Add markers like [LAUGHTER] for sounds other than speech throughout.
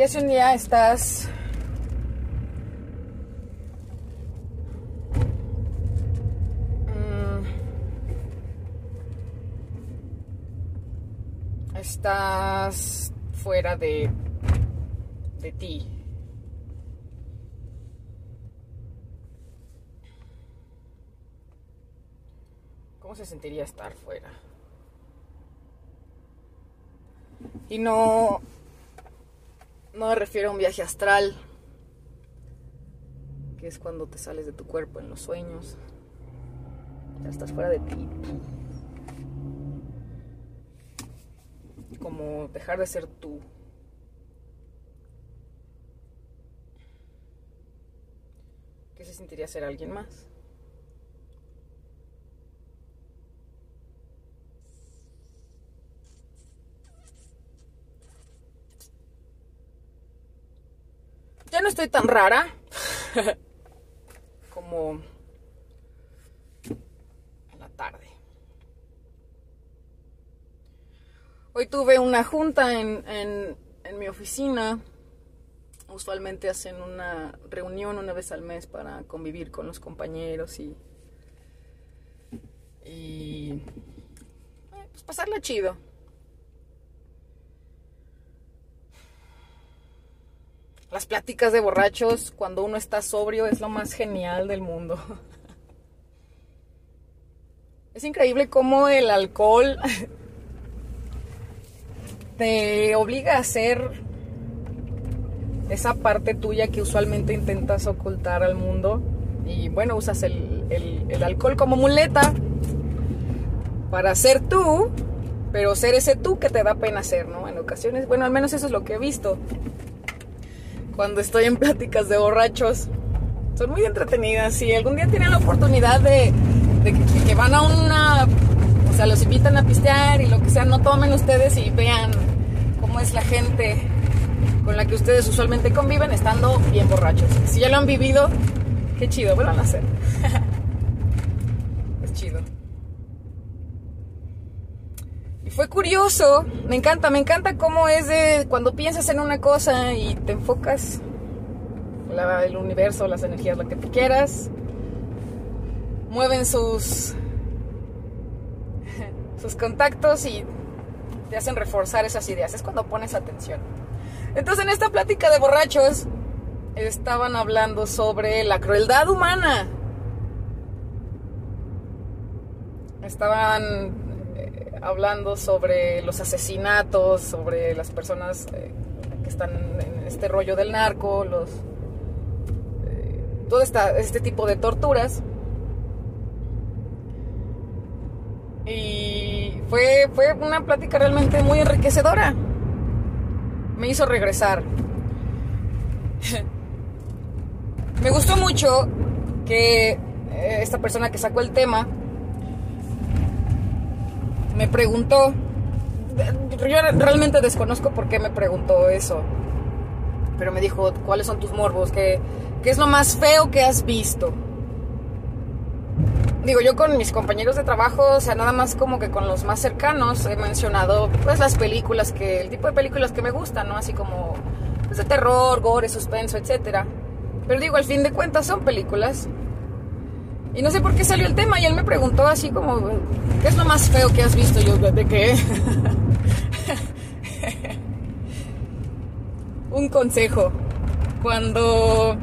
pasaría si un día estás mm, estás fuera de de ti. ¿Cómo se sentiría estar fuera? Y no no me refiero a un viaje astral, que es cuando te sales de tu cuerpo en los sueños. Ya estás fuera de ti. Como dejar de ser tú. ¿Qué se sentiría ser alguien más? Ya no estoy tan rara [LAUGHS] como en la tarde. Hoy tuve una junta en, en, mi oficina. Usualmente hacen una reunión una vez al mes para convivir con los compañeros y, y pues pasarla chido. Las pláticas de borrachos cuando uno está sobrio es lo más genial del mundo. [LAUGHS] Es increíble cómo el alcohol te obliga a hacer esa parte tuya que usualmente intentas ocultar al mundo. Y bueno, usas el, el, el alcohol como muleta para ser tú, pero ser ese tú que te da pena ser, ¿no? En ocasiones, bueno, al menos eso es lo que he visto cuando estoy en pláticas de borrachos. Son muy entretenidas. Si algún día tienen la oportunidad de, que, que, van a una. O sea, los invitan a pistear y lo que sea, no tomen ustedes y vean cómo es la gente con la que ustedes usualmente conviven estando bien borrachos. Si ya lo han vivido, qué chido, vuelvan a hacer. [LAUGHS] es chido. Y fue curioso, me encanta, me encanta cómo es de cuando piensas en una cosa y te enfocas el universo, las energías, lo que tú quieras, mueven sus [LAUGHS] sus contactos y te hacen reforzar esas ideas. Es cuando pones atención. Entonces, en esta plática de borrachos estaban hablando sobre la crueldad humana. Estaban eh, hablando sobre los asesinatos, sobre las personas eh, que están en este rollo del narco, los eh, todo este tipo de torturas. Y fue, fue una plática realmente muy enriquecedora. Me hizo regresar. [LAUGHS] Me gustó mucho que esta persona que sacó el tema me preguntó, yo realmente desconozco por qué me preguntó eso, pero me dijo, ¿cuáles son tus morbos? ¿Qué, qué es lo más feo que has visto? Digo, yo con mis compañeros de trabajo, o sea, nada más como que con los más cercanos he mencionado, pues, las películas que, el tipo de películas que me gustan, ¿no? Así como, pues, de terror, gore, suspenso, etcétera. Pero digo, al fin de cuentas son películas. Y no sé por qué salió el tema y él me preguntó así como, ¿qué es lo más feo que has visto? Yo, ¿de qué? [LAUGHS] Un consejo. Cuando,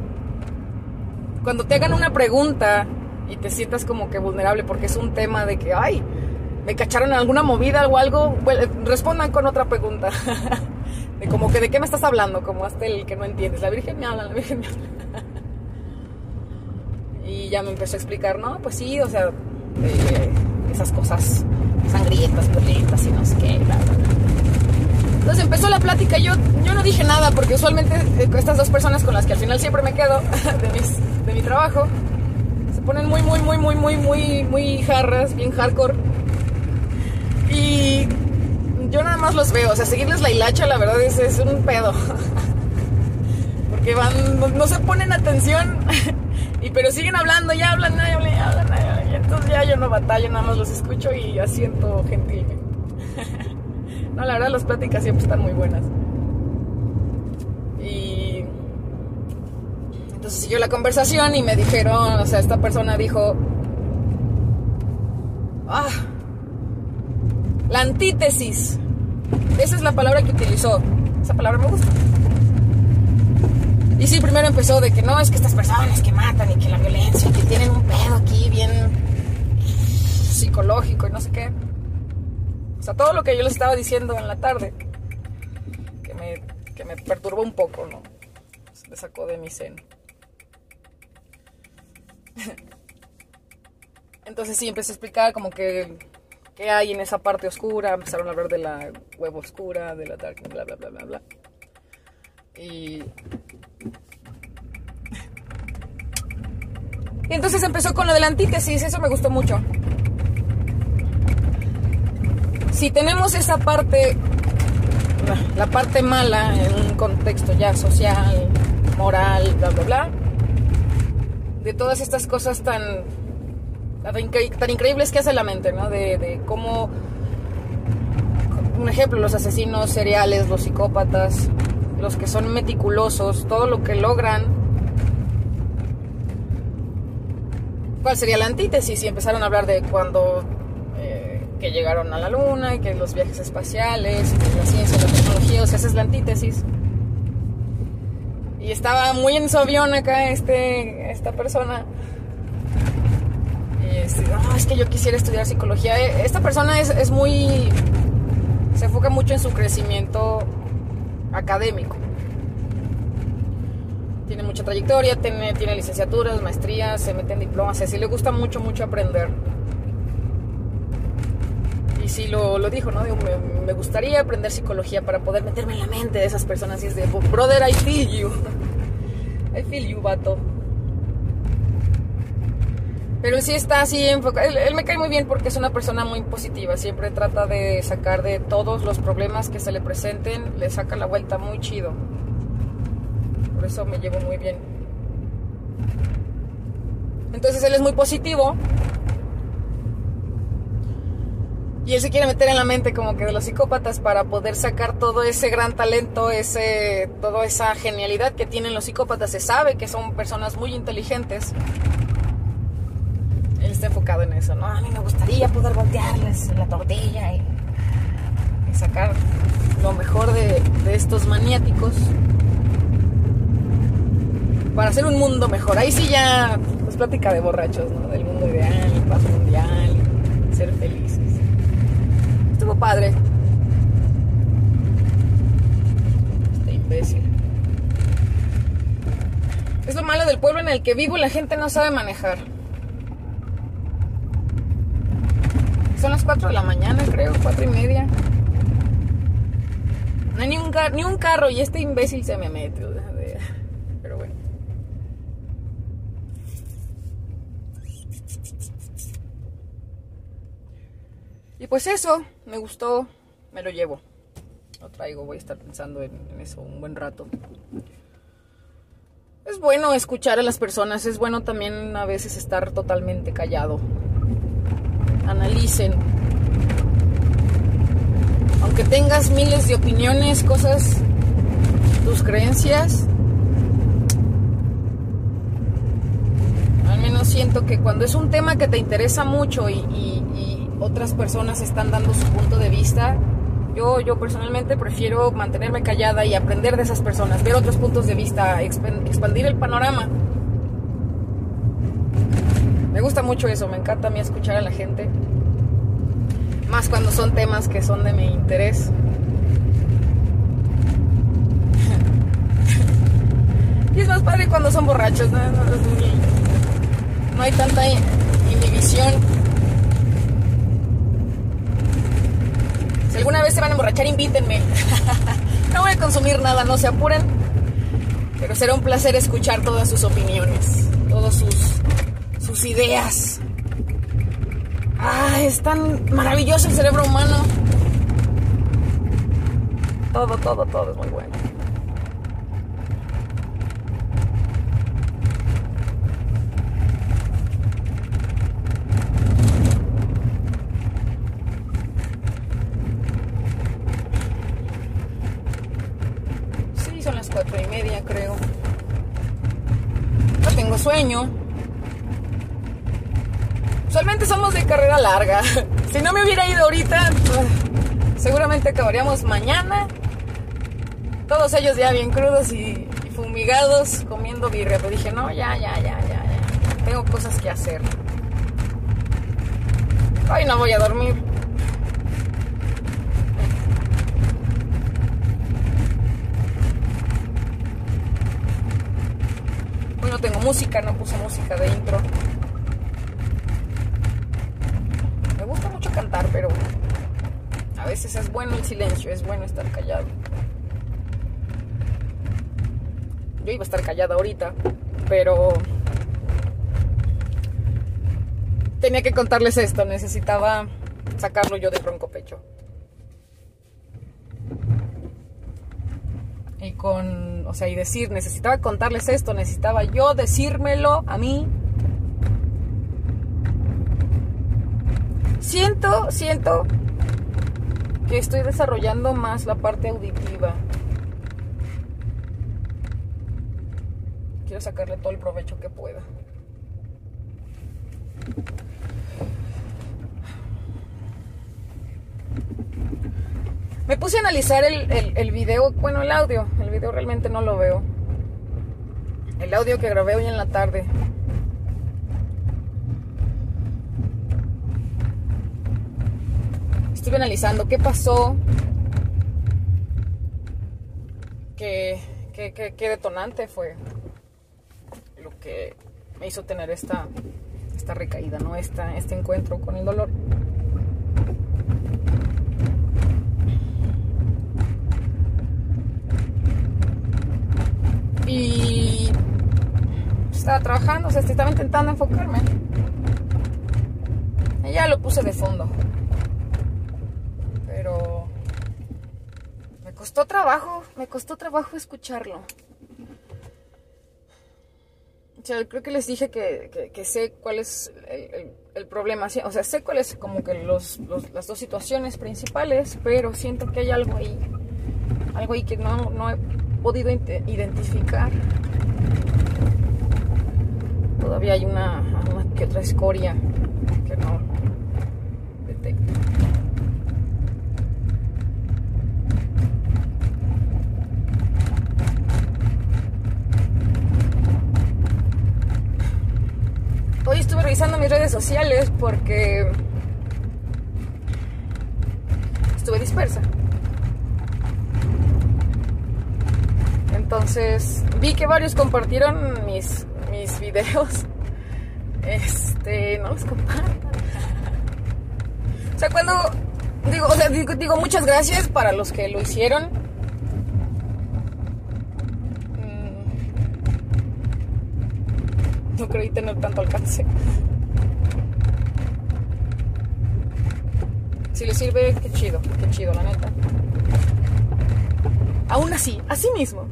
cuando te hagan una pregunta y te sientas como que vulnerable porque es un tema de que, ay, me cacharon en alguna movida o algo, respondan con otra pregunta. [LAUGHS] de como que, ¿de qué me estás hablando? Como hasta el que no entiendes. La Virgen me habla, la Virgen me habla. Y ya me empezó a explicar, no, pues sí, o sea, eh, esas cosas sangrientas, violentas y no sé qué, bla. Entonces empezó la plática yo, yo no dije nada porque usualmente eh, estas dos personas con las que al final siempre me quedo [LAUGHS] de, mis, de mi trabajo se ponen muy, muy, muy, muy, muy, muy, muy jarras, bien hardcore. Y yo nada más los veo, o sea, seguirles la hilacha la verdad es, es un pedo. [LAUGHS] Porque van, no se ponen atención [LAUGHS] Y pero siguen hablando, ya hablan, ya hablan, ya hablan, ya hablan. Entonces ya yo no batallo, nada más los escucho y asiento gentilmente. [LAUGHS] no, la verdad las pláticas siempre están muy buenas. Y entonces siguió la conversación y me dijeron, o sea, esta persona dijo, ah, la antítesis. Esa es la palabra que utilizó. Esa palabra me gusta. Y sí, primero empezó de que no, es que estas personas que matan y que la violencia, que tienen un pedo aquí bien psicológico y no sé qué. O sea, todo lo que yo les estaba diciendo en la tarde, que me, que me perturbó un poco, ¿no? Se me sacó de mi seno. [LAUGHS] Entonces sí, empecé a explicar como que qué hay en esa parte oscura. Empezaron a hablar de la web oscura, de la dark, bla, bla, bla, bla, bla. Y... y entonces empezó con lo de la antítesis, eso me gustó mucho. Si tenemos esa parte, la parte mala en un contexto ya social, moral, bla, bla, bla, de todas estas cosas tan, tan increíbles que hace la mente, ¿no? De, de cómo, un ejemplo, los asesinos seriales, los psicópatas, los que son meticulosos, todo lo que logran. ¿Cuál sería la antítesis? Si empezaron a hablar de cuando eh, que llegaron a la luna, y que los viajes espaciales, la ciencia, la tecnología, o sea, esa es la antítesis. Y estaba muy en su avión acá este, esta persona. Y "No, es que yo quisiera estudiar psicología. Eh, Esta persona es, es muy... Se enfoca mucho en su crecimiento académico. Tiene mucha trayectoria, tiene, licenciaturas, maestrías, se mete en diplomas, así le gusta mucho, mucho aprender. Y sí lo, dijo, ¿no? Digo, me, gustaría aprender psicología para poder meterme en la mente de esas personas. Y es de, brother, I feel you. I feel you, vato. Pero sí está así enfocado. Él, me cae muy bien porque es una persona muy positiva. Siempre trata de sacar de todos los problemas que se le presenten. Le saca la vuelta muy chido. Por eso me llevo muy bien. Entonces él es muy positivo. Y él se quiere meter en la mente como que de los psicópatas para poder sacar todo ese gran talento, ese, toda esa genialidad que tienen los psicópatas. Se sabe que son personas muy inteligentes él está enfocado en eso, ¿no? A mí me gustaría poder voltearles la tortilla y, sacar lo mejor de, de, estos maniáticos para hacer un mundo mejor. Ahí sí ya, pues plática de borrachos, ¿no? Del mundo ideal, paz mundial, ser felices. Estuvo padre. Este imbécil. Es lo malo del pueblo en el que vivo, la gente no sabe manejar. Son las 4 de la mañana, creo, 4 y media. No hay ni un, ni un carro y este imbécil se me mete. Pero bueno. Y pues eso, me gustó, me lo llevo. Lo traigo, voy a estar pensando en, eso un buen rato. Es bueno escuchar a las personas, es bueno también a veces estar totalmente callado analicen. Aunque tengas miles de opiniones, cosas, tus creencias, al menos siento que cuando es un tema que te interesa mucho y otras personas están dando su punto de vista, yo, yo personalmente prefiero mantenerme callada y aprender de esas personas, ver otros puntos de vista, expandir el panorama. Me gusta mucho eso, me encanta a mí escuchar a la gente. Más cuando son temas que son de mi interés. [LAUGHS] y es más padre cuando son borrachos, ¿no? No hay tanta inhibición. Alguna vez se van a emborrachar, invítenme. [LAUGHS] no voy a consumir nada, no se apuren. Pero será un placer escuchar todas sus opiniones, todos sus sus ideas. Ah, es tan maravilloso el cerebro humano. Todo, todo, todo es muy bueno. Sí, son las cuatro y media, creo. sueño. Usualmente somos de carrera larga. Si no me hubiera ido ahorita, seguramente acabaríamos mañana. Todos ellos ya bien crudos y, fumigados, comiendo birria. Pero dije, no, ya, ya, ya, ya, ya. Tengo cosas que hacer. Hoy no voy a dormir. Hoy no tengo música, no puse música de intro. Me gusta mucho cantar, pero veces es bueno el silencio, es bueno estar callado. Yo iba a estar callada ahorita, pero tenía que contarles esto, necesitaba sacarlo yo de bronco pecho. Y con, o sea, y decir, necesitaba contarles esto, necesitaba yo decírmelo a mí. Siento, siento que estoy desarrollando más la parte auditiva. Quiero sacarle todo el provecho que pueda. Me puse a analizar el, el, video, bueno, el audio. El video realmente no lo veo. El audio que grabé hoy en la tarde. Estuve analizando qué pasó. Qué, qué, qué, detonante fue lo que me hizo tener esta, esta recaída, ¿no? Esta, este encuentro con el dolor. Y estaba trabajando, o sea, estaba intentando enfocarme. Y ya lo puse de fondo. Pero me costó trabajo, me costó trabajo escucharlo. Creo que les dije que, sé cuál es el, problema. O sea, sé cuáles como que los, las dos situaciones principales, pero siento que hay algo ahí. Algo ahí que no, no he podido identificar. Todavía hay una, que otra escoria que no Hoy estuve revisando mis redes sociales porque estuve dispersa. Entonces vi que varios compartieron mis, mis videos. [LAUGHS] Este, no los compartan. O sea, cuando digo, o sea, digo, muchas gracias para los que lo hicieron. No creí tener tanto alcance. Si les sirve, qué chido, qué chido, la neta. Aún así, así mismo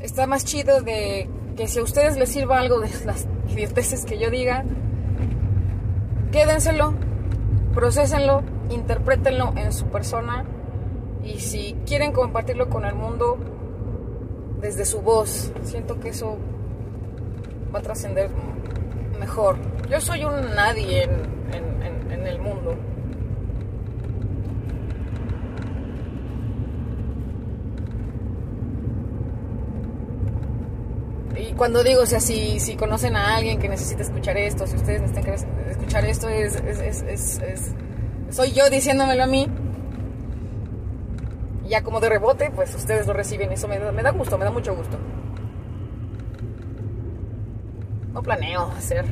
está más chido de que si a ustedes les sirva algo de las idioteces que yo diga, quédenselo, procesenlo, interprétenlo en su persona y si quieren compartirlo con el mundo desde su voz, siento que eso va a trascender mejor. Yo soy un nadie en el mundo. cuando digo, o sea, si, si conocen a alguien que necesita escuchar esto, si ustedes necesitan escuchar esto, es, es, soy yo diciéndomelo a mí. Y ya como de rebote, pues ustedes lo reciben. Eso me, me da gusto, me da mucho gusto. No planeo hacer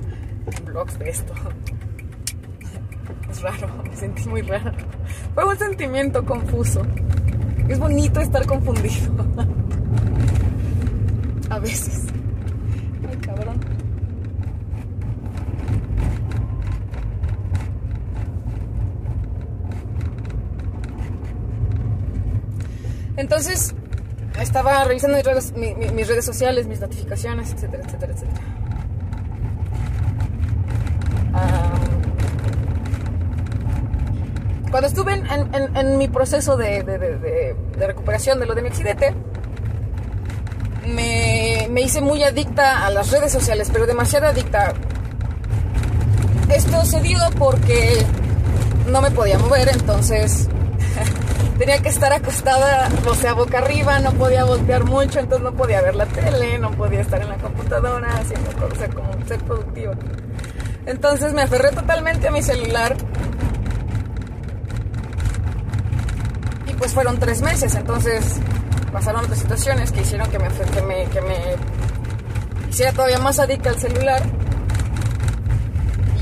[LAUGHS] vlogs de esto. Es raro, me sentí muy raro. Fue un sentimiento confuso. Es bonito estar confundido. [LAUGHS] A veces. Ay, cabrón. Entonces, estaba revisando mis redes, sociales, mis notificaciones, etcétera, etcétera, etcétera. cuando estuve en, mi proceso de, de, recuperación de lo de mi accidente, me, me hice muy adicta a las redes sociales, pero demasiado adicta. Esto se dio porque no me podía mover, entonces tenía que estar acostada, o sea, boca arriba, no podía voltear mucho, entonces no podía ver la tele, no podía estar en la computadora haciendo cosas como ser productiva. Entonces me aferré totalmente a mi celular. Y pues fueron tres meses, entonces pasaron otras situaciones que hicieron que me, que me, que me hiciera todavía más adicta al celular.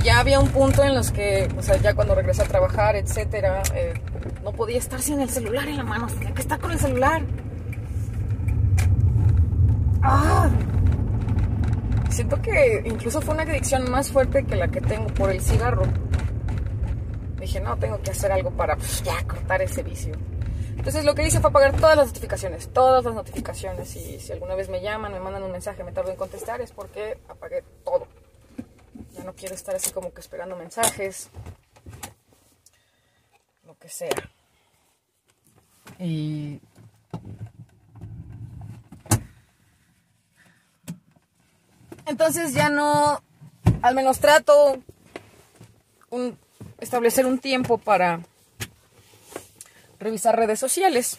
Y ya había un punto en los que, o sea, ya cuando regresé a trabajar, etcétera, eh, no podía estar sin el celular en la mano, tenía que estar con el celular. ¡Ah! Siento que incluso fue una adicción más fuerte que la que tengo por el cigarro. Dije, no, tengo que hacer algo para pues, ya cortar ese vicio. Entonces lo que hice fue apagar todas las notificaciones, todas las notificaciones. Y si alguna vez me llaman, me mandan un mensaje, me tardo en contestar, es porque apagué todo. Ya no quiero estar así como que esperando mensajes. Que sea. Y entonces ya no, al menos trato un, establecer un tiempo para revisar redes sociales.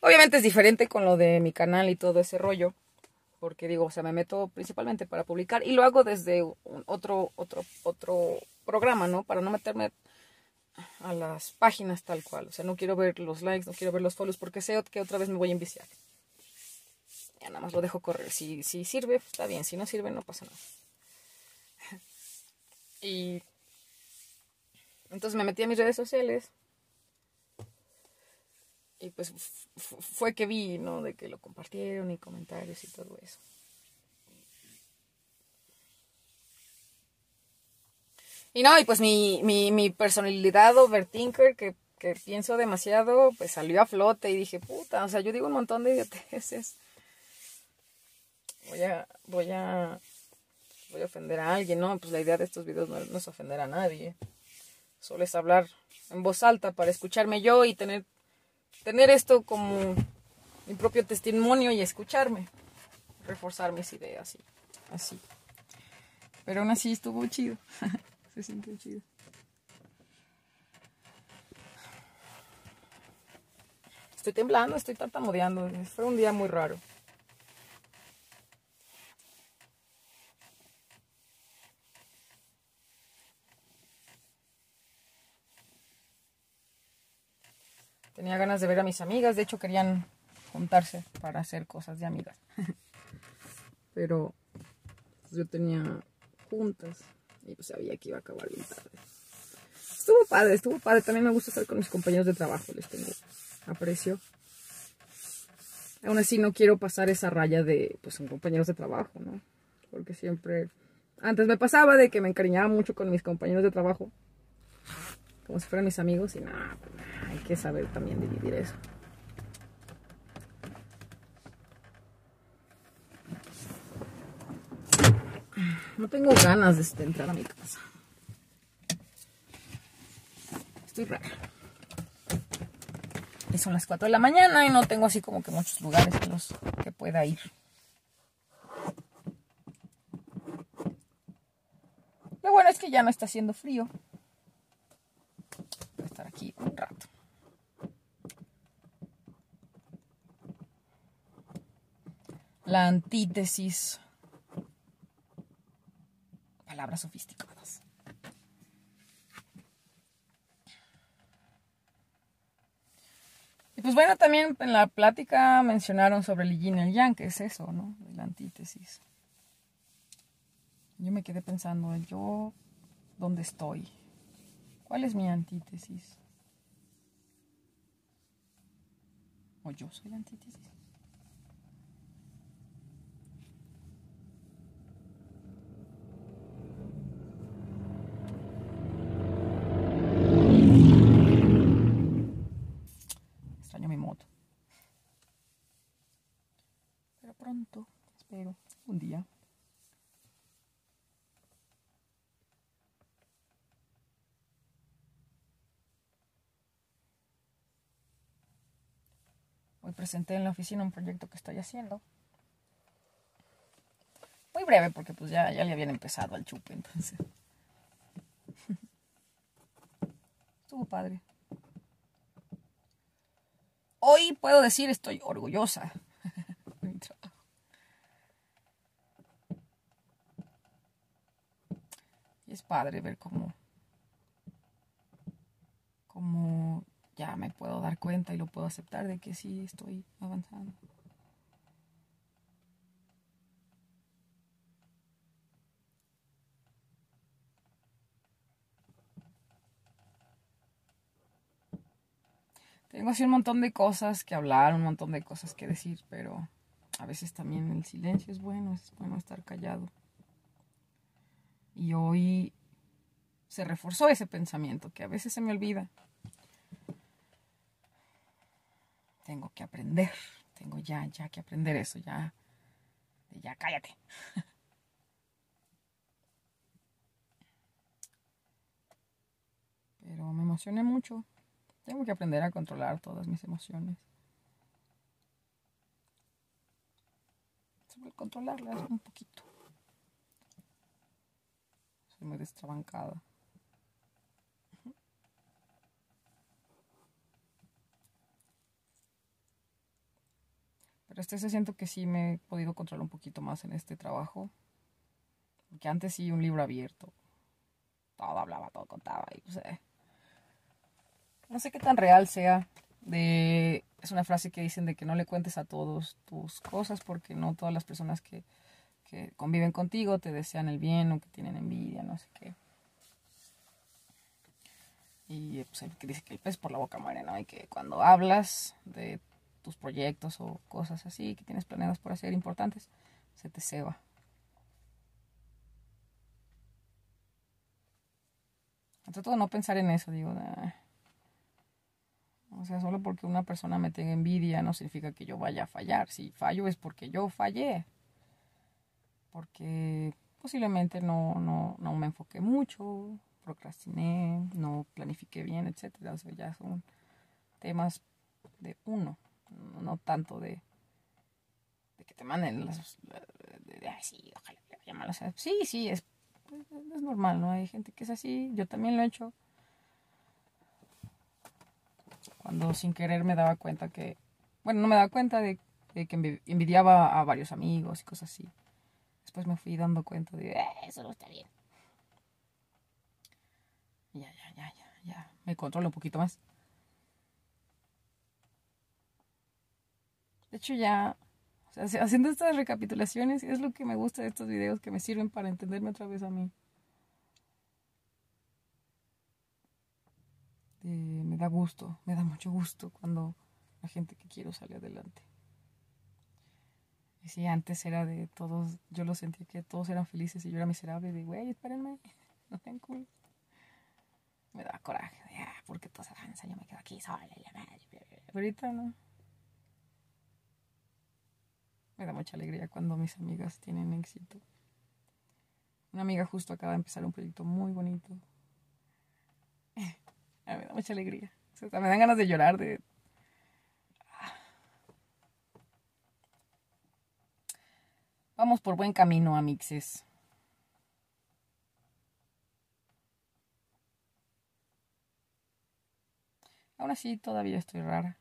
Obviamente es diferente con lo de mi canal y todo ese rollo, porque digo, o sea, me meto principalmente para publicar y lo hago desde otro otro otro programa, ¿no? Para no meterme a las páginas tal cual. O sea, no quiero ver los likes, no quiero ver los follows porque sé que otra vez me voy a enviciar. Ya nada más lo dejo correr. Si, si sirve, está bien. Si no sirve, no pasa nada. [LAUGHS] Y entonces me metí a mis redes sociales. Y pues fue que vi, ¿no? De que lo compartieron y comentarios y todo eso. Y no, y pues mi, mi, mi personalidad overthinker, que, que pienso demasiado, pues salió a flote y dije, puta, o sea, yo digo un montón de idioteces. Voy a, voy a, voy a ofender a alguien, ¿no? Pues la idea de estos videos no, es ofender a nadie. Solo es hablar en voz alta para escucharme yo y tener, tener esto como mi propio testimonio y escucharme. Reforzar mis ideas y así. Pero aún así estuvo chido. [LAUGHS] Se siente chido. Estoy temblando, estoy tartamudeando. Fue un día muy raro. Tenía ganas de ver a mis amigas, de hecho querían juntarse para hacer cosas de amigas. [LAUGHS] Pero yo tenía juntas y pues sabía que iba a acabar bien tarde. Estuvo padre, estuvo padre. También me gusta estar con mis compañeros de trabajo, les tengo aprecio. Aún así no quiero pasar esa raya de, pues son compañeros de trabajo, ¿no? Porque siempre, antes me pasaba de que me encariñaba mucho con mis compañeros de trabajo, como si fueran mis amigos, y nada, pues, hay que saber también dividir eso. No tengo ganas de este, entrar a mi casa. Estoy rara. Y son las 4 de la mañana y no tengo así como que muchos lugares en los que pueda ir. Lo bueno es que ya no está haciendo frío. Voy a estar aquí un rato. La antítesis palabras sofisticadas. Y pues bueno, también en la plática mencionaron sobre el yin y el yang, que es eso, ¿no? La antítesis. Yo me quedé pensando, yo, ¿dónde estoy? ¿Cuál es mi antítesis? ¿O yo soy antítesis? Espero, un día. Hoy presenté en la oficina un proyecto que estoy haciendo breve porque pues ya, ya le habían empezado al chupe, entonces. [LAUGHS] Estuvo padre. Hoy puedo decir estoy orgullosa de mi trabajo. Y es padre ver cómo, cómo ya me puedo dar cuenta y lo puedo aceptar de que sí estoy avanzando. Tengo así un montón de cosas que hablar, un montón de cosas que decir, pero a veces también el silencio es bueno, es bueno estar callado. Y hoy se reforzó ese pensamiento que a veces se me olvida. Tengo que aprender, tengo ya, ya que aprender eso, ya, ya cállate. [LAUGHS] Pero me emocioné mucho. Tengo que aprender a controlar todas mis emociones. Controlarlas un poquito. Muy destrabancada. Pero este se siento que sí me he podido controlar un poquito más en este trabajo. Porque antes sí un libro abierto. Todo hablaba, todo contaba y pues, eh, no sé qué tan real sea. De, es una frase que dicen de que no le cuentes a todos tus cosas porque no todas las personas que, que conviven contigo te desean el bien o que tienen envidia, no sé qué. Y pues el que dice que el pez por la boca muere, ¿no? Y que cuando hablas de tus proyectos o cosas así que tienes planeados por hacer importantes, se te ceba. Trato de no pensar en eso, digo, o sea, solo porque una persona me tenga envidia no significa que yo vaya a fallar. Si fallo es porque yo fallé. Porque posiblemente no, no, no me enfoqué mucho, procrastiné, no planifiqué bien, etc. O sea, ya son temas de uno, no tanto de, de que te manden las... De, de, sí, ojalá sí, sí, es, es normal, ¿no? Hay gente que es así, yo también lo he hecho cuando sin querer me daba cuenta que, bueno, no me daba cuenta de, que envidiaba a varios amigos y cosas así. Después me fui dando cuenta de, eh, eso no está bien. ya, ya, ya, ya, ya, me controlo un poquito más. De hecho ya, haciendo estas recapitulaciones es lo que me gusta de estos videos que me sirven para entenderme otra vez a mí. Me da gusto, me da mucho gusto cuando la gente que quiero sale adelante. Y si antes era de todos, yo lo sentía que todos eran felices y yo era miserable, de güey, espérenme, [LAUGHS] no tengo cool. Me da coraje, de, ah, porque todos avanzan, yo me quedo aquí sola y la madre. Ahorita no. Me da mucha alegría cuando mis amigas tienen éxito. Una amiga justo acaba de empezar un proyecto muy bonito [LAUGHS] me da mucha alegría. me dan ganas de llorar de... Vamos por buen camino, amixes. Aún así, todavía estoy rara.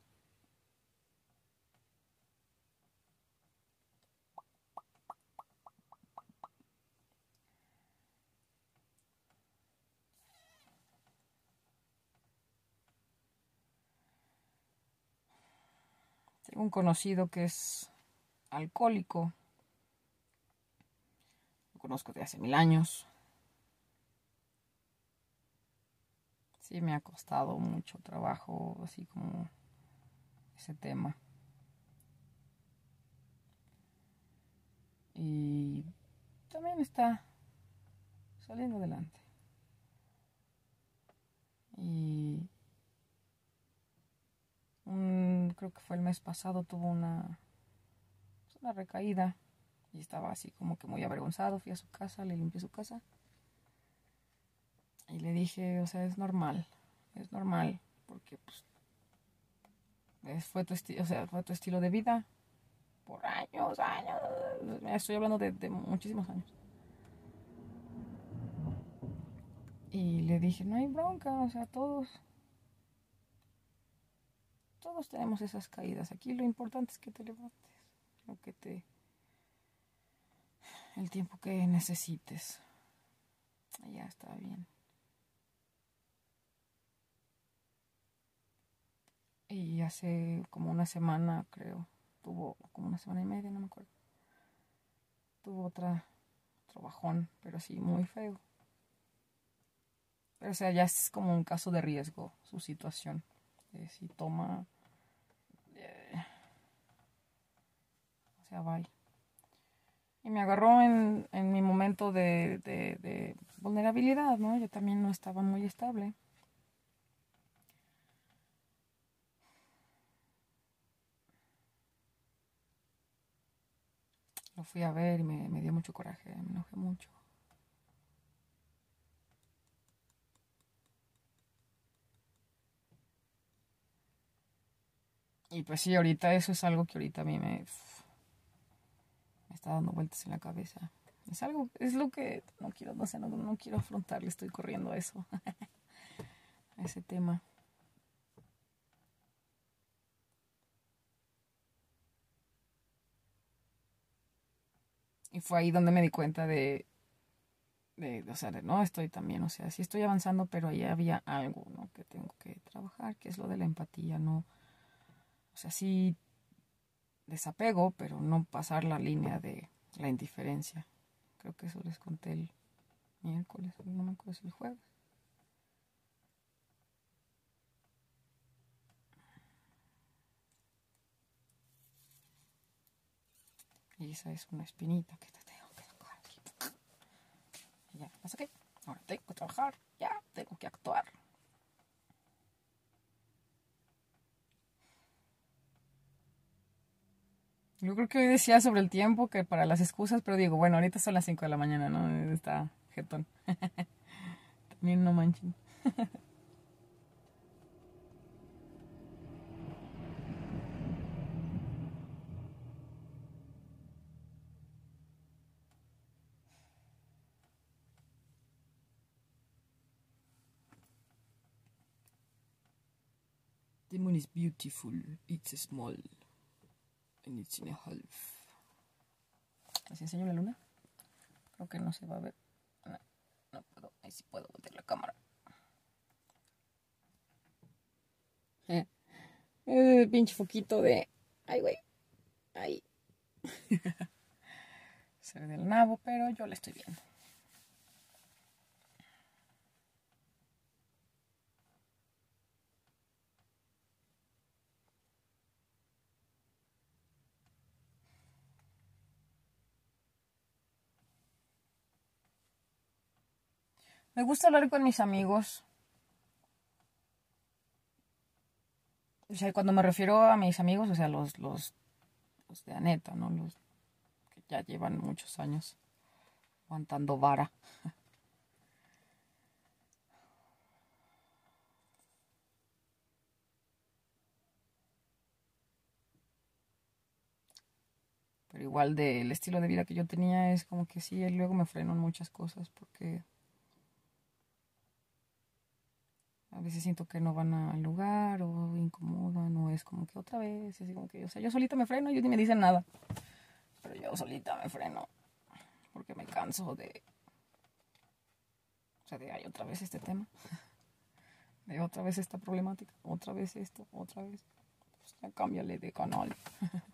un conocido que es alcohólico. Conozco de hace mil años. Sí, me ha costado mucho trabajo, así como ese tema. Y también está saliendo adelante. Y creo que fue el mes pasado, tuvo una, pues, una recaída y estaba así como que muy avergonzado. Fui a su casa, le limpié su casa y le dije, o sea, es normal, es normal, porque pues fue, tu o sea, fue tu estilo de vida por años, años. Estoy hablando de, de muchísimos años. Y le dije, no hay bronca, o sea, todos, todos tenemos esas caídas. Aquí lo importante es que te levantes, lo que te, el tiempo que necesites. Ya está bien. Y hace como una semana, creo, tuvo como una semana y media, no me acuerdo. Tuvo otra, otro bajón, pero sí, muy feo. Pero o sea, ya es como un caso de riesgo su situación. si toma... Eh, o sea, bye. Y me agarró en, en mi momento de, de, vulnerabilidad, ¿no? Yo también no estaba muy estable. Lo fui a ver y me, me dio mucho coraje, me enojé mucho. Y pues sí, ahorita eso es algo que ahorita a mí me está dando vueltas en la cabeza. Es algo, es lo que no quiero, no sé, no, no quiero afrontar, le estoy corriendo a eso, [LAUGHS] a ese tema. Y fue ahí donde me di cuenta de, de, o sea, de no estoy también, o sea, sí estoy avanzando, pero ahí había algo, ¿no? Que tengo que trabajar, que es lo de la empatía, ¿no? O sea, sí desapego, pero no pasar la línea de la indiferencia. Creo que eso les conté el miércoles, no me acuerdo el jueves. Y esa es una espinita que te tengo que sacar aquí. Y ya, la saqué. Ahora tengo que trabajar, ya, tengo que actuar. Yo creo que hoy decía sobre el tiempo que para las excusas, pero digo, bueno, ahorita son las 5 de la mañana, ¿no? Está jetón. [LAUGHS] También no manchen. The moon is beautiful. It's small. It's in a half. ¿Les enseño la luna? Creo que no se va a ver. No, no puedo. Ahí sí puedo voltear la cámara. Eh, eh, pinche foquito de. Ay, güey. Ahí. [LAUGHS] se ve del nabo, pero yo la estoy viendo. Me gusta hablar con mis amigos. O sea, cuando me refiero a mis amigos, o sea, los, los, los de Aneta, ¿no? Los que ya llevan muchos años aguantando vara. Pero igual del estilo de vida que yo tenía es como que sí, luego me frenó en muchas cosas porque a veces siento que no van al lugar o incomodan o es como que otra vez, así como que, o sea, yo solita me freno ellos ni me dicen nada. Pero yo solita me freno porque me canso de, o sea, de, hay otra vez este tema, de otra vez esta problemática, otra vez esto, otra vez, pues ya cámbiale de canal. [LAUGHS]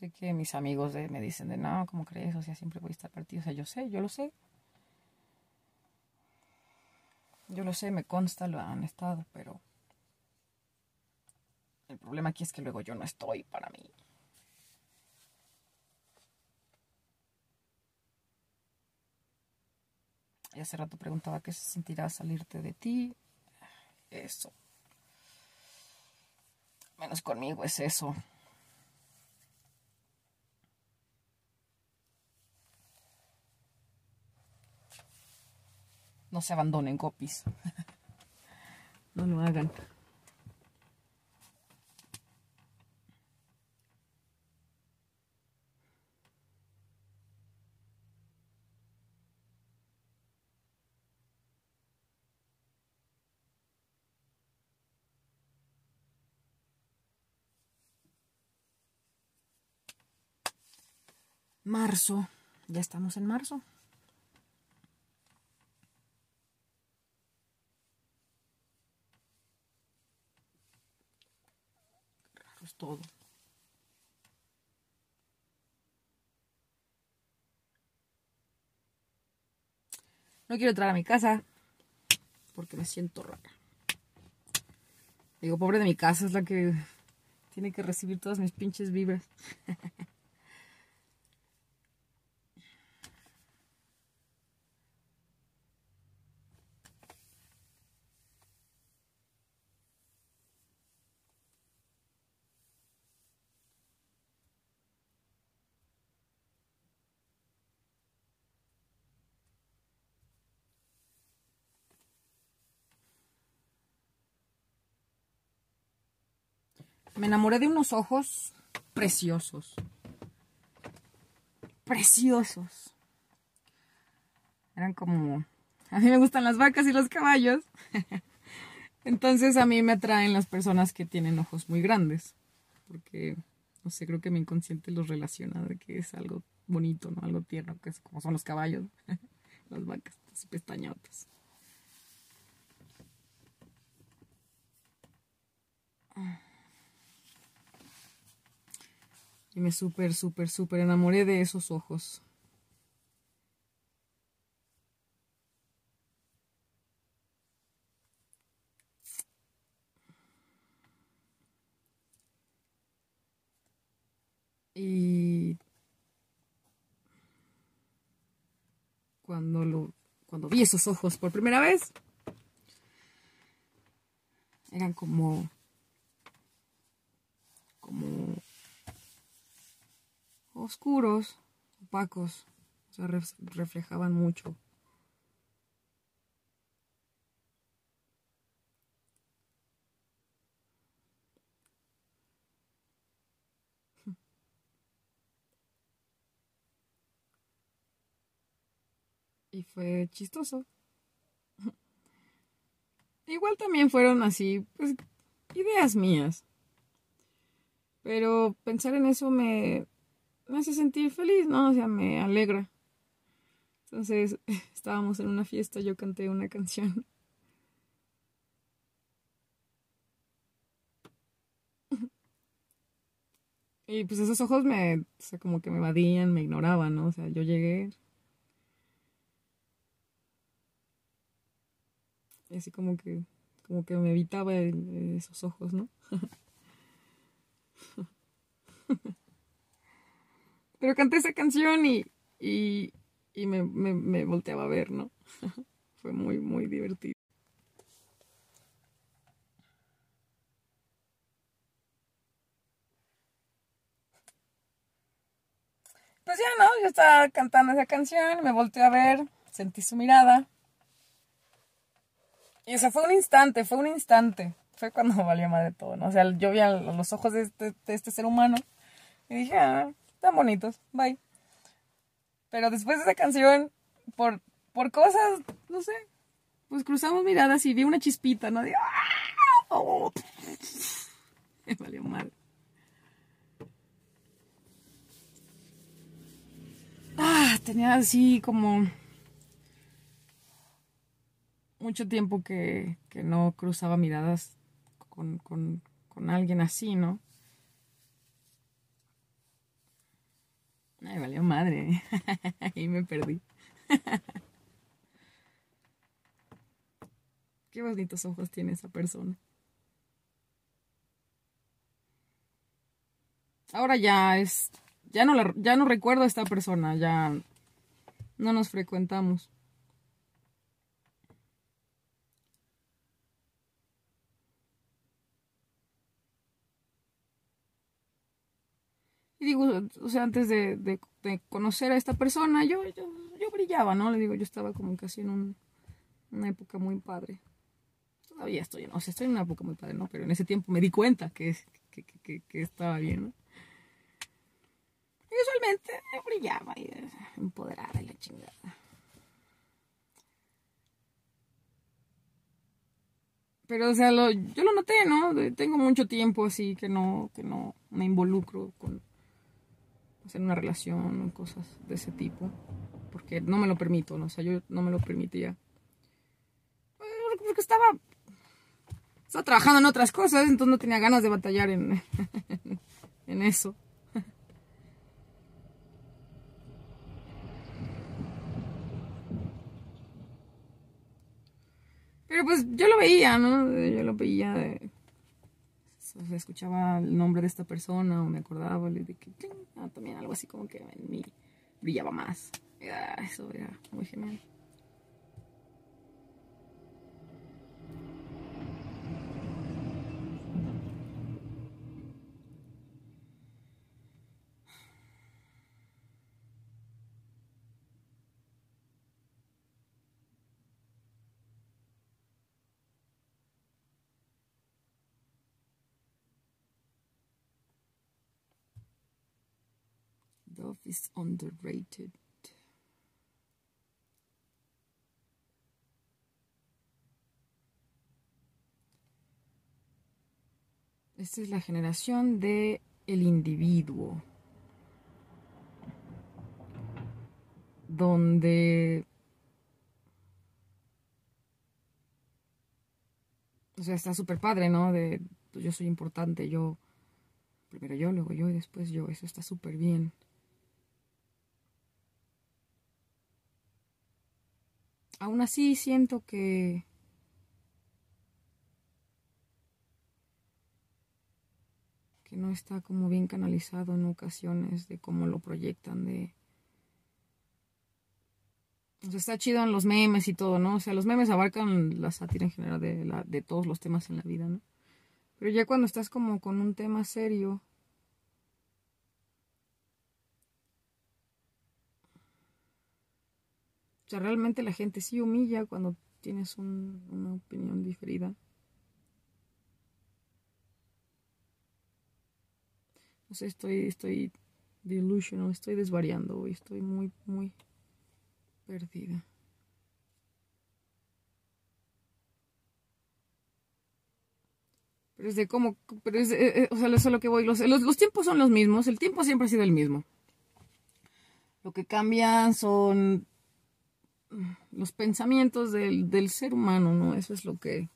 Sé que mis amigos de, me dicen de no, ¿cómo crees? O sea, siempre voy a estar partido. O sea, yo sé, yo lo sé. Yo lo sé, me consta, lo han estado, pero el problema aquí es que luego yo no estoy para mí. Y hace rato preguntaba qué se sentirá salirte de ti. Eso. Menos conmigo es eso. No se abandonen, copies. [LAUGHS] no lo hagan. Marzo. Ya estamos en marzo. Todo. No quiero entrar a mi casa porque me siento rara. Digo, pobre de mi casa, es la que tiene que recibir todas mis pinches vibras. [LAUGHS] Me enamoré de unos ojos preciosos. Preciosos. Eran como... A mí me gustan las vacas y los caballos. [LAUGHS] Entonces a mí me atraen las personas que tienen ojos muy grandes. Porque, no sé, creo que mi inconsciente los relaciona de que es algo bonito, ¿no? Algo tierno, que es como son los caballos, [LAUGHS] las vacas, las pestañotas. Y me súper, súper, súper enamoré de esos ojos. Y cuando lo cuando vi esos ojos por primera vez eran como oscuros, opacos, o sea, reflejaban mucho. [LAUGHS] Y fue chistoso. [LAUGHS] Igual también fueron así, pues, ideas mías. Pero pensar en eso me, me hace sentir feliz, ¿no? O sea, me alegra. Entonces, [LAUGHS] estábamos en una fiesta, yo canté una canción. Y pues esos ojos me, o sea, como que me evadían, me ignoraban, ¿no? O sea, yo llegué. Y así como que, como que me evitaba esos ojos, ¿no? [LAUGHS] Pero canté esa canción y, y, me volteaba a ver, ¿no? [LAUGHS] Fue muy, muy divertido. Pues ya, ¿no? Yo estaba cantando esa canción, me volteé a ver, sentí su mirada. Y o sea, fue un instante, fue un instante. Fue cuando [LAUGHS] valió madre todo, ¿no? O sea, yo vi a los ojos de este, de este ser humano y dije, ah, tan bonitos, bye. Pero después de esa canción, por, por cosas, no sé, pues cruzamos miradas y vi una chispita, ¿no? De, ¡ah! [LAUGHS] Me valió mal. Ah, tenía así como mucho tiempo que, que no cruzaba miradas con, con, con alguien así, ¿no? Ay, valió madre. [LAUGHS] Ahí me perdí. [LAUGHS] Qué bonitos ojos tiene esa persona. Ahora ya es. Ya no, la, ya no recuerdo a esta persona, ya no nos frecuentamos. Y digo, o sea, antes de, conocer a esta persona, yo, yo, brillaba, ¿no? Le digo, yo estaba como casi en un, una época muy padre. Todavía estoy, o sea, estoy en una época muy padre, ¿no? Pero en ese tiempo me di cuenta que, que, que, estaba bien, ¿no? Y usualmente brillaba y empoderada y la chingada. Pero, o sea, lo, yo lo noté, ¿no? Tengo mucho tiempo así que no, que no me involucro con hacer una relación cosas de ese tipo. Porque no me lo permito, ¿no? O sea, yo no me lo permitía. Porque estaba, estaba trabajando en otras cosas, entonces no tenía ganas de batallar en, [LAUGHS] en eso. Pero pues yo lo veía, ¿no? Yo lo veía de... escuchaba el nombre de esta persona o me acordaba de que ah, también algo así como que en mí brillaba más. eso era muy genial. Is underrated. Esta es la generación de el individuo. Donde o sea, está súper padre, ¿no? De pues, yo soy importante, yo primero yo, luego yo y después yo, eso está súper bien. Aún así siento que que no está como bien canalizado en ocasiones de cómo lo proyectan de o sea, está chido en los memes y todo, ¿no? O sea, los memes abarcan la sátira en general de, la, de todos los temas en la vida, ¿no? Pero ya cuando estás como con un tema serio, sea, realmente la gente sí humilla cuando tienes una opinión diferida. No sé, estoy, estoy delusional, estoy desvariando hoy, estoy muy, muy perdida. Pero es de cómo, pero es eh, eh, o sea, eso es lo que voy, los, los tiempos son los mismos, el tiempo siempre ha sido el mismo. Lo que cambian son los pensamientos del, ser humano, ¿no? Eso es lo que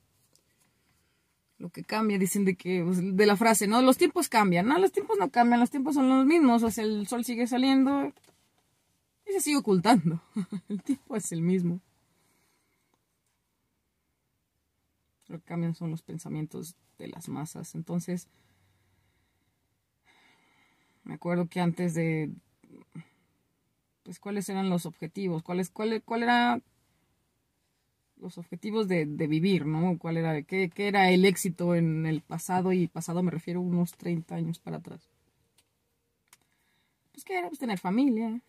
lo que cambia, dicen de que pues, de la frase, ¿no? Los tiempos cambian, no, los tiempos no cambian, los tiempos son los mismos, o sea, el sol sigue saliendo y se sigue ocultando. [LAUGHS] el tiempo es el mismo. Lo que cambian son los pensamientos de las masas. Entonces, me acuerdo que antes de pues cuáles eran los objetivos, cuáles, cuál, cuál era los objetivos de, vivir, ¿no? ¿Cuál era, qué, qué, era el éxito en el pasado? Y pasado me refiero unos 30 años para atrás. Pues que era pues, tener familia,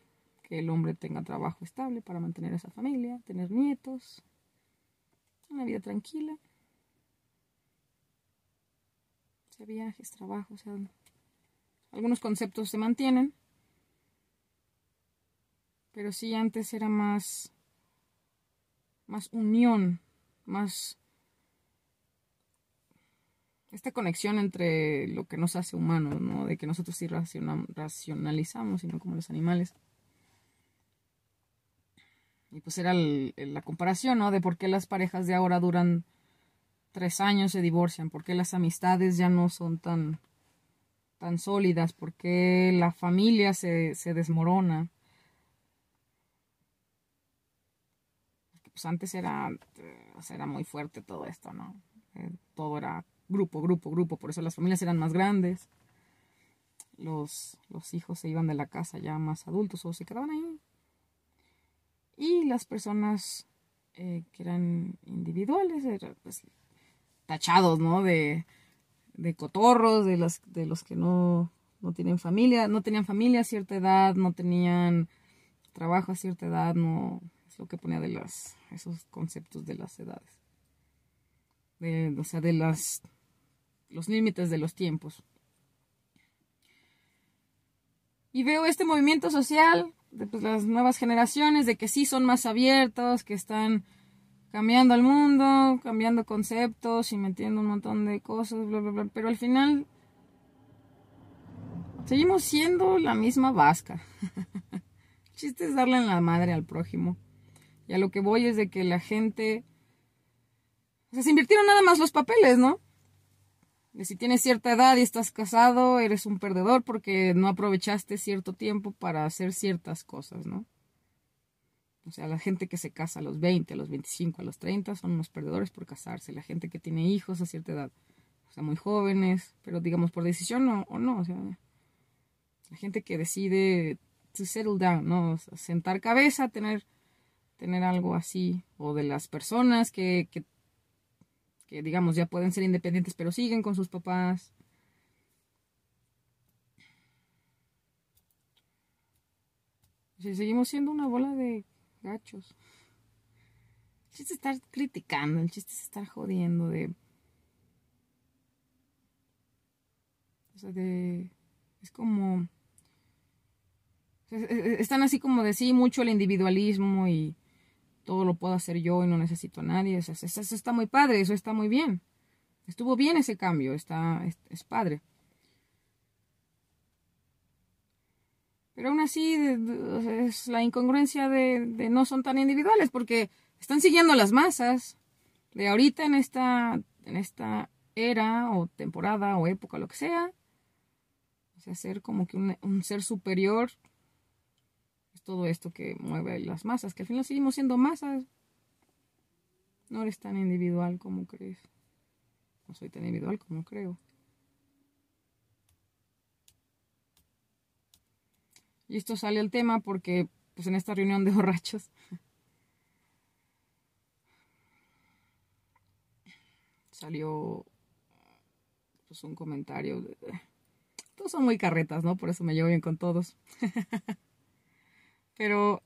que el hombre tenga trabajo estable para mantener esa familia, tener nietos, una vida tranquila. Sea, viajes, trabajo, o sea, algunos conceptos se mantienen, pero sí, antes era más. más unión, más. esta conexión entre lo que nos hace humanos, ¿no? De que nosotros sí racionalizamos, sino como los animales. Y pues era la comparación, ¿no? De por qué las parejas de ahora duran tres años, se divorcian, por qué las amistades ya no son tan, tan sólidas, por qué la familia se, se desmorona. Pues antes era, era muy fuerte todo esto, ¿no? Eh, todo era grupo, grupo, grupo, por eso las familias eran más grandes. Los, los hijos se iban de la casa ya más adultos o se quedaban ahí. Y las personas eh, que eran individuales, eran pues, tachados, ¿no? De, de cotorros, de, las, de los que no, no tienen familia, no tenían familia a cierta edad, no tenían trabajo a cierta edad, no Lo que ponía de las, esos conceptos de las edades. De, o sea, de las, los límites de los tiempos. Y veo este movimiento social de pues, las nuevas generaciones, de que sí son más abiertos, que están cambiando el mundo, cambiando conceptos y metiendo un montón de cosas, bla, bla, bla. Pero al final seguimos siendo la misma vasca. [LAUGHS] el chiste es darle en la madre al prójimo. Y a lo que voy es de que la gente... O sea, se invirtieron nada más los papeles, ¿no? si tienes cierta edad y estás casado, eres un perdedor porque no aprovechaste cierto tiempo para hacer ciertas cosas, ¿no? O sea, la gente que se casa a los 20, a los 25, a los 30 son unos perdedores por casarse. La gente que tiene hijos a cierta edad, o sea, muy jóvenes, pero digamos por decisión o, o no. O sea, la gente que decide to settle down, ¿no? sentar cabeza, tener, tener algo así. O de las personas que, que digamos ya pueden ser independientes pero siguen con sus papás. Si seguimos siendo una bola de gachos. El chiste es estar criticando, el chiste es estar jodiendo de... O sea, de... Es como... Están así como de sí, mucho el individualismo y todo lo puedo hacer yo y no necesito a nadie. Eso, está muy padre, eso está muy bien. Estuvo bien ese cambio, está, es, padre. Pero aún así es la incongruencia de, no son tan individuales porque están siguiendo las masas. De ahorita en esta, en esta era o temporada o época, lo que sea. O sea, ser como que un ser superior todo esto que mueve las masas, que al final seguimos siendo masas. No eres tan individual como crees. No soy tan individual como creo. Y esto sale al tema porque, pues en esta reunión de borrachos, [LAUGHS] salió pues un comentario. Todos son muy carretas, ¿no? Por eso me llevo bien con todos. [LAUGHS] Pero,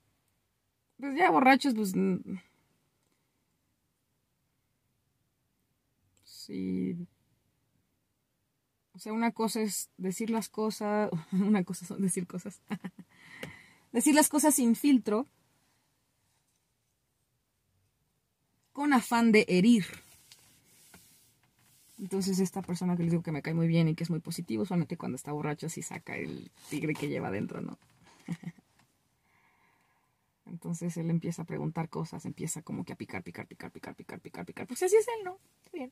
pues ya borrachos, pues... Sí. O sea, una cosa es decir las cosas, [LAUGHS] una cosa son decir cosas. [LAUGHS] decir las cosas sin filtro, con afán de herir. Entonces esta persona que les digo que me cae muy bien y que es muy positivo, solamente cuando está borracho así saca el tigre que lleva adentro, ¿no? [LAUGHS] Entonces él empieza a preguntar cosas, empieza como que a picar, picar, picar, picar, picar, picar, picar. Pues así es él, ¿no? Está bien.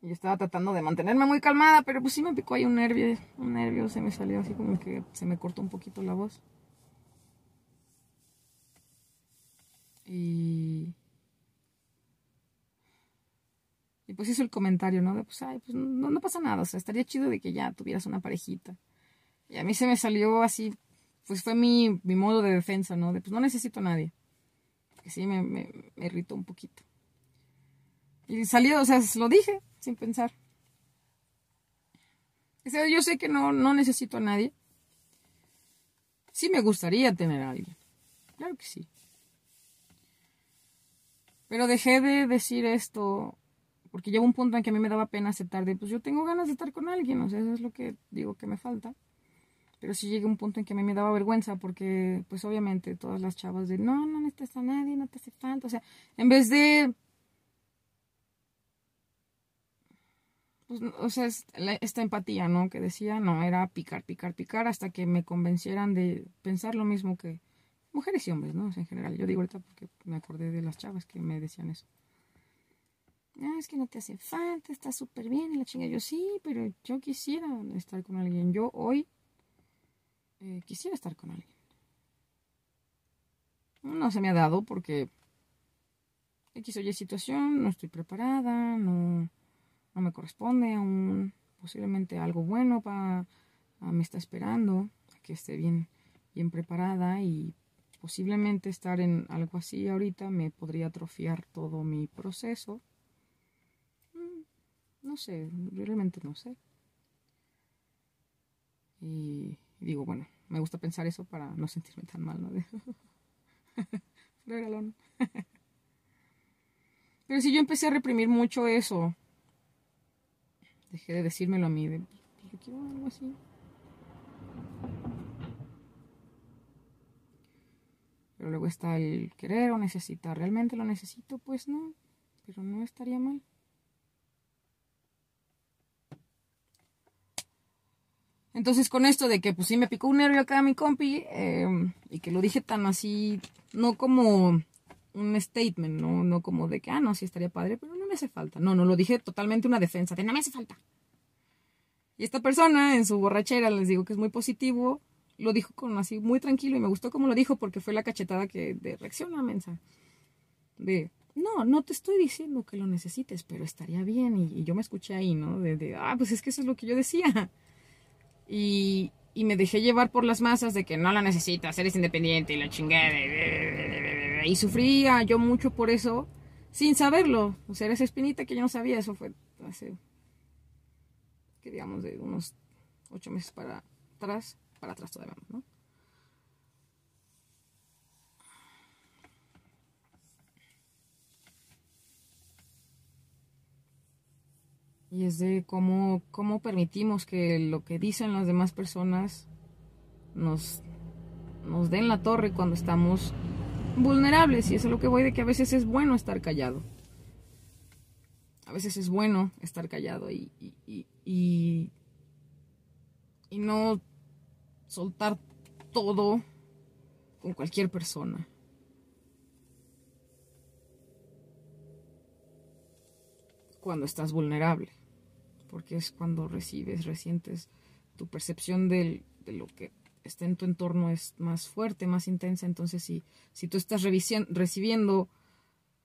Y yo estaba tratando de mantenerme muy calmada, pero pues sí me picó ahí un nervio, un nervio se me salió así como que se me cortó un poquito la voz. Y... Y pues hizo el comentario, ¿no? De pues, ay, pues no, no pasa nada, o sea, estaría chido de que ya tuvieras una parejita. Y a mí se me salió así, pues fue mi, mi modo de defensa, ¿no? De pues no necesito a nadie. Que sí, me, me, irritó un poquito. Y salió, o sea, lo dije sin pensar. O sea, yo sé que no, no necesito a nadie. Sí me gustaría tener a alguien. Claro que sí. Pero dejé de decir esto porque llegó un punto en que a mí me daba pena aceptar de, pues yo tengo ganas de estar con alguien, o sea, eso es lo que digo que me falta. Pero sí llegué a un punto en que a mí me daba vergüenza porque, pues obviamente, todas las chavas de, no, no necesitas a nadie, no te hace falta. O sea, en vez de... Pues, o sea, esta empatía, ¿no? Que decía, no, era picar, picar, picar hasta que me convencieran de pensar lo mismo que mujeres y hombres, ¿no? en general. Yo digo ahorita porque me acordé de las chavas que me decían eso. No, es que no te hace falta, está súper bien. Y la chinga, yo sí, pero yo quisiera estar con alguien. Yo hoy eh, quisiera estar con alguien. No se me ha dado porque X o Y situación, no estoy preparada, no, no me corresponde aún. Posiblemente algo bueno para, me está esperando, que esté bien, bien preparada y posiblemente estar en algo así ahorita me podría atrofiar todo mi proceso. Mm, no sé, realmente no sé. Y digo, bueno, me gusta pensar eso para no sentirme tan mal, ¿no? [LAUGHS] [LAUGHS] Pero si yo empecé a reprimir mucho eso, dejé de decírmelo a mí, de, yo quiero algo así. Pero luego está el querer o necesitar. ¿Realmente lo necesito? Pues no, pero no estaría mal. Entonces con esto de que pues sí me picó un nervio acá a mi compi em, y que lo dije tan así, no como un statement, ¿no? no como de que, ah, no, sí estaría padre, pero no me hace falta. No, no, lo dije totalmente una defensa, de no me hace falta. Y esta persona en su borrachera, les digo que es muy positivo, lo dijo con así muy tranquilo y me gustó como lo dijo porque fue la cachetada que de reacción a mensa. De, no, no te estoy diciendo que lo necesites, pero estaría bien. Y, yo me escuché ahí, ¿no? De, de, ah, pues es que eso es lo que yo decía. Y, me dejé llevar por las masas de que no la necesitas, eres independiente y la chingada. Y sufría yo mucho por eso, sin saberlo. O sea, era esa espinita que yo no sabía, eso fue hace, que digamos, de unos ocho meses para atrás, para atrás todavía, ¿no? Y es de cómo, cómo permitimos que lo que dicen las demás personas nos, nos den la torre cuando estamos vulnerables. Y eso es lo que voy de que a veces es bueno estar callado. A veces es bueno estar callado y, y, y, y no soltar todo con cualquier persona. Cuando estás vulnerable porque es cuando recibes, resientes, tu percepción de lo que está en tu entorno es más fuerte, más intensa. Entonces, si, si tú estás recibiendo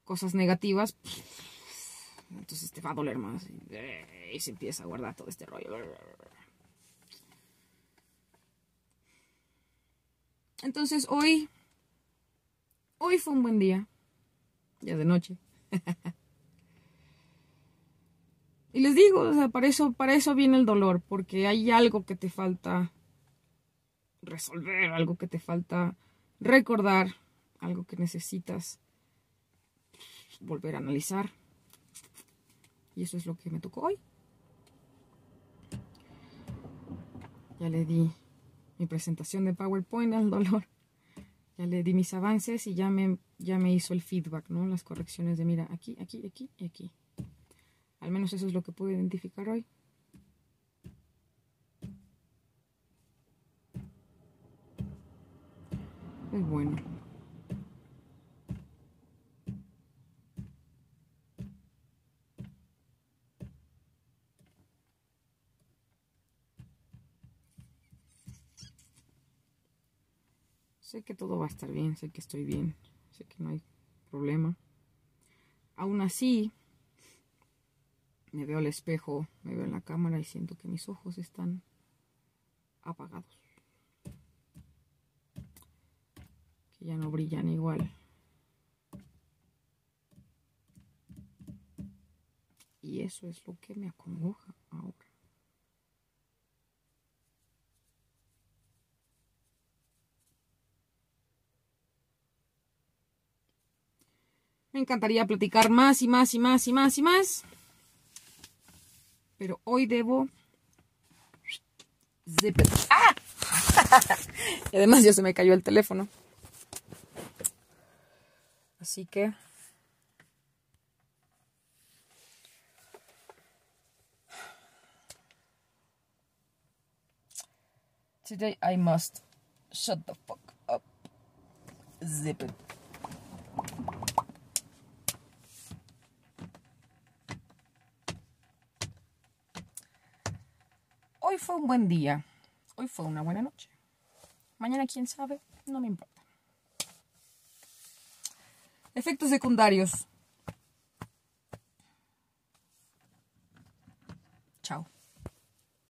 cosas negativas, entonces te va a doler más y, se empieza a guardar todo este rollo. Entonces, hoy, hoy fue un buen día, ya de noche. [LAUGHS] Y les digo, o sea, para eso, para eso viene el dolor, porque hay algo que te falta resolver, algo que te falta recordar, algo que necesitas volver a analizar. Y eso es lo que me tocó hoy. Ya le di mi presentación de PowerPoint al dolor. Ya le di mis avances y ya me, ya me hizo el feedback, ¿no? Las correcciones de mira, aquí, aquí, aquí y aquí. Al menos eso es lo que pude identificar hoy. Es bueno. Sé que todo va a estar bien, sé que estoy bien, sé que no hay problema. Aún así, me veo al espejo, me veo en la cámara y siento que mis ojos están apagados. Que ya no brillan igual. Y eso es lo que me acongoja ahora. Me encantaría platicar más y más y más y más y más. Pero hoy debo... ¡Ah! [LAUGHS] y además ya se me cayó el teléfono. Así que... Today I must shut the fuck up. Zip it. Hoy fue un buen día. Hoy fue una buena noche. Mañana, quién sabe, no me importa. Efectos secundarios.